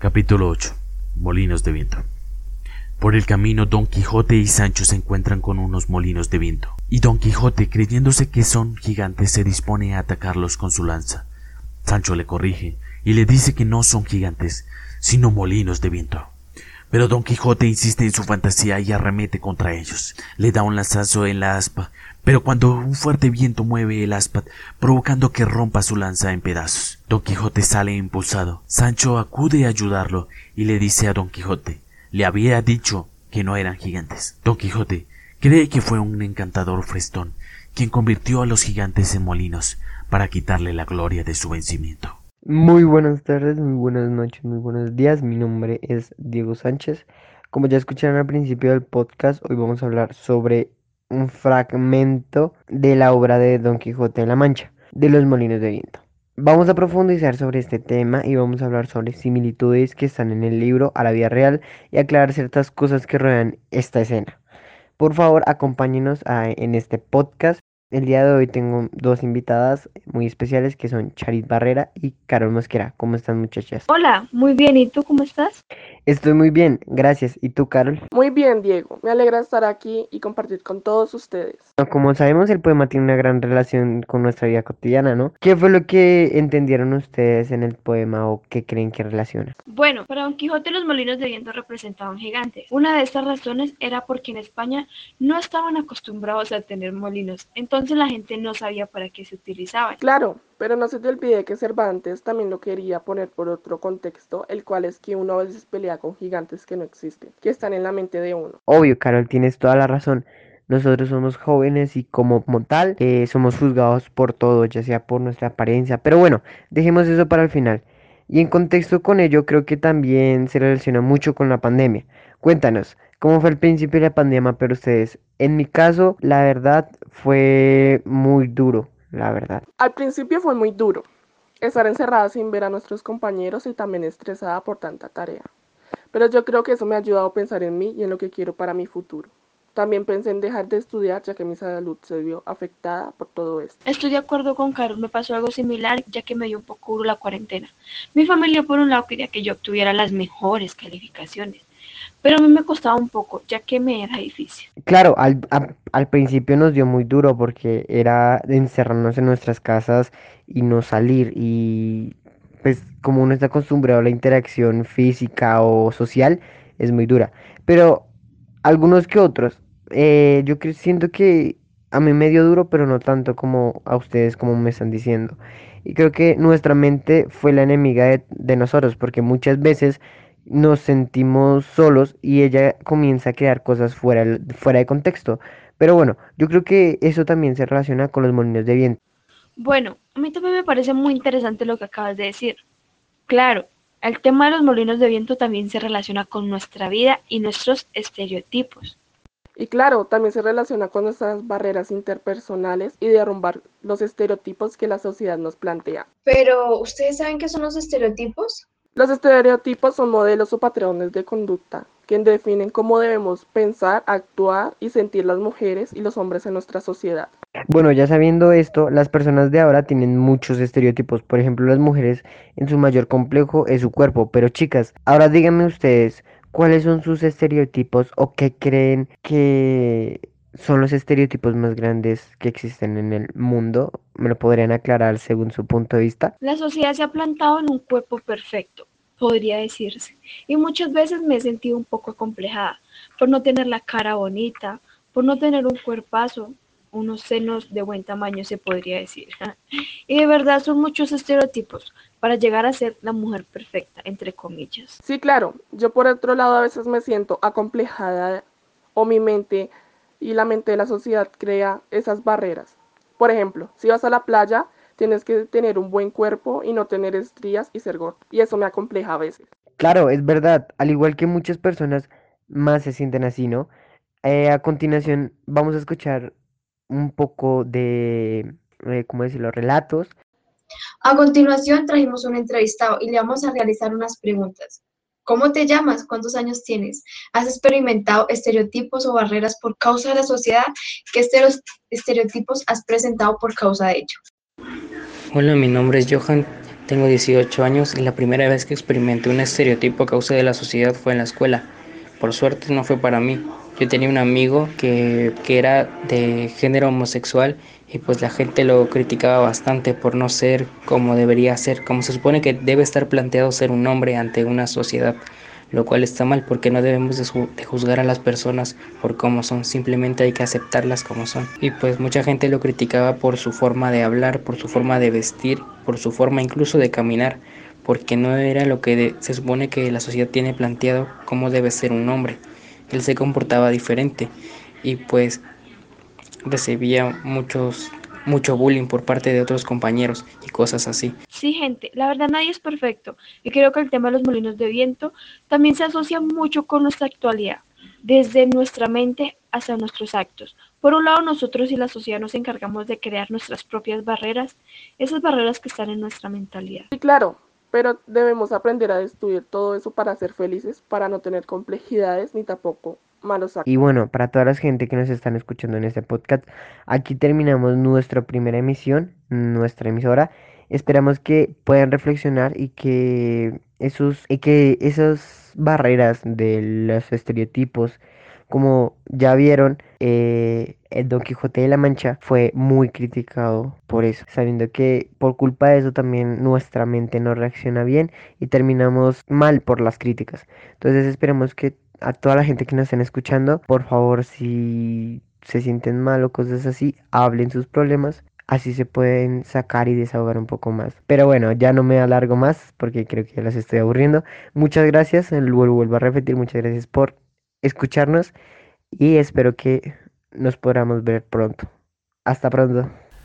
Capítulo 8. Molinos de viento. Por el camino Don Quijote y Sancho se encuentran con unos molinos de viento, y Don Quijote, creyéndose que son gigantes, se dispone a atacarlos con su lanza. Sancho le corrige y le dice que no son gigantes, sino molinos de viento. Pero Don Quijote insiste en su fantasía y arremete contra ellos. Le da un lanzazo en la aspa, pero cuando un fuerte viento mueve el aspa, provocando que rompa su lanza en pedazos. Don Quijote sale impulsado. Sancho acude a ayudarlo y le dice a Don Quijote le había dicho que no eran gigantes. Don Quijote cree que fue un encantador frestón quien convirtió a los gigantes en molinos para quitarle la gloria de su vencimiento. Muy buenas tardes, muy buenas noches, muy buenos días. Mi nombre es Diego Sánchez. Como ya escucharon al principio del podcast, hoy vamos a hablar sobre un fragmento de la obra de Don Quijote en la Mancha, de los molinos de viento. Vamos a profundizar sobre este tema y vamos a hablar sobre similitudes que están en el libro a la vida real y aclarar ciertas cosas que rodean esta escena. Por favor, acompáñenos en este podcast el día de hoy tengo dos invitadas muy especiales que son Charit Barrera y Carol Mosquera. ¿Cómo están muchachas? Hola, muy bien. ¿Y tú cómo estás? Estoy muy bien, gracias. ¿Y tú, Carol? Muy bien, Diego. Me alegra estar aquí y compartir con todos ustedes. Como sabemos, el poema tiene una gran relación con nuestra vida cotidiana, ¿no? ¿Qué fue lo que entendieron ustedes en el poema o qué creen que relaciona? Bueno, para Don Quijote los molinos de viento representaban gigantes. Una de estas razones era porque en España no estaban acostumbrados a tener molinos. Entonces, entonces la gente no sabía para qué se utilizaban. Claro, pero no se te olvide que Cervantes también lo quería poner por otro contexto, el cual es que uno a veces pelea con gigantes que no existen, que están en la mente de uno. Obvio, Carol, tienes toda la razón. Nosotros somos jóvenes y como, tal eh, somos juzgados por todo, ya sea por nuestra apariencia. Pero bueno, dejemos eso para el final. Y en contexto con ello, creo que también se relaciona mucho con la pandemia. Cuéntanos, ¿cómo fue el principio de la pandemia para ustedes? En mi caso, la verdad, fue muy duro, la verdad. Al principio fue muy duro. Estar encerrada sin ver a nuestros compañeros y también estresada por tanta tarea. Pero yo creo que eso me ha ayudado a pensar en mí y en lo que quiero para mi futuro. También pensé en dejar de estudiar ya que mi salud se vio afectada por todo esto. Estoy de acuerdo con Carlos, me pasó algo similar ya que me dio un poco duro la cuarentena. Mi familia por un lado quería que yo obtuviera las mejores calificaciones pero a mí me costaba un poco, ya que me era difícil. Claro, al, al principio nos dio muy duro porque era encerrarnos en nuestras casas y no salir y pues como uno está acostumbrado a la interacción física o social, es muy dura. Pero algunos que otros, eh, yo siento que a mí me dio duro, pero no tanto como a ustedes, como me están diciendo. Y creo que nuestra mente fue la enemiga de, de nosotros, porque muchas veces nos sentimos solos y ella comienza a crear cosas fuera, fuera de contexto. Pero bueno, yo creo que eso también se relaciona con los molinos de viento. Bueno, a mí también me parece muy interesante lo que acabas de decir. Claro, el tema de los molinos de viento también se relaciona con nuestra vida y nuestros estereotipos. Y claro, también se relaciona con nuestras barreras interpersonales y derrumbar los estereotipos que la sociedad nos plantea. Pero, ¿ustedes saben qué son los estereotipos? Los estereotipos son modelos o patrones de conducta que definen cómo debemos pensar, actuar y sentir las mujeres y los hombres en nuestra sociedad. Bueno, ya sabiendo esto, las personas de ahora tienen muchos estereotipos. Por ejemplo, las mujeres en su mayor complejo es su cuerpo. Pero chicas, ahora díganme ustedes, ¿cuáles son sus estereotipos o qué creen que son los estereotipos más grandes que existen en el mundo? ¿Me lo podrían aclarar según su punto de vista? La sociedad se ha plantado en un cuerpo perfecto, podría decirse, y muchas veces me he sentido un poco acomplejada por no tener la cara bonita, por no tener un cuerpazo, unos senos de buen tamaño se podría decir. y de verdad son muchos estereotipos para llegar a ser la mujer perfecta, entre comillas. Sí, claro, yo por otro lado a veces me siento acomplejada o mi mente y la mente de la sociedad crea esas barreras. Por ejemplo, si vas a la playa, tienes que tener un buen cuerpo y no tener estrías y ser gordo. Y eso me acompleja a veces. Claro, es verdad. Al igual que muchas personas más se sienten así, ¿no? Eh, a continuación vamos a escuchar un poco de, eh, ¿cómo decirlo?, relatos. A continuación trajimos un entrevistado y le vamos a realizar unas preguntas. ¿Cómo te llamas? ¿Cuántos años tienes? ¿Has experimentado estereotipos o barreras por causa de la sociedad? ¿Qué estereotipos has presentado por causa de ello? Hola, mi nombre es Johan, Tengo 18 años y la primera vez que experimenté un estereotipo a causa de la sociedad fue en la escuela. Por suerte no fue para mí. Yo tenía un amigo que, que era de género homosexual y pues la gente lo criticaba bastante por no ser como debería ser, como se supone que debe estar planteado ser un hombre ante una sociedad lo cual está mal porque no debemos de juzgar a las personas por cómo son, simplemente hay que aceptarlas como son. Y pues mucha gente lo criticaba por su forma de hablar, por su forma de vestir, por su forma incluso de caminar, porque no era lo que se supone que la sociedad tiene planteado cómo debe ser un hombre. Él se comportaba diferente y pues recibía muchos mucho bullying por parte de otros compañeros y cosas así. Sí, gente, la verdad nadie es perfecto y creo que el tema de los molinos de viento también se asocia mucho con nuestra actualidad, desde nuestra mente hasta nuestros actos. Por un lado, nosotros y la sociedad nos encargamos de crear nuestras propias barreras, esas barreras que están en nuestra mentalidad. Sí, claro, pero debemos aprender a destruir todo eso para ser felices, para no tener complejidades ni tampoco y bueno, para toda la gente que nos están escuchando en este podcast, aquí terminamos nuestra primera emisión, nuestra emisora. Esperamos que puedan reflexionar y que esos, y que esas barreras de los estereotipos, como ya vieron, eh, el Don Quijote de la Mancha fue muy criticado por eso, sabiendo que por culpa de eso también nuestra mente no reacciona bien y terminamos mal por las críticas. Entonces esperemos que a toda la gente que nos estén escuchando, por favor, si se sienten mal o cosas así, hablen sus problemas. Así se pueden sacar y desahogar un poco más. Pero bueno, ya no me alargo más porque creo que ya las estoy aburriendo. Muchas gracias, lo vuelvo a repetir, muchas gracias por escucharnos y espero que nos podamos ver pronto. Hasta pronto.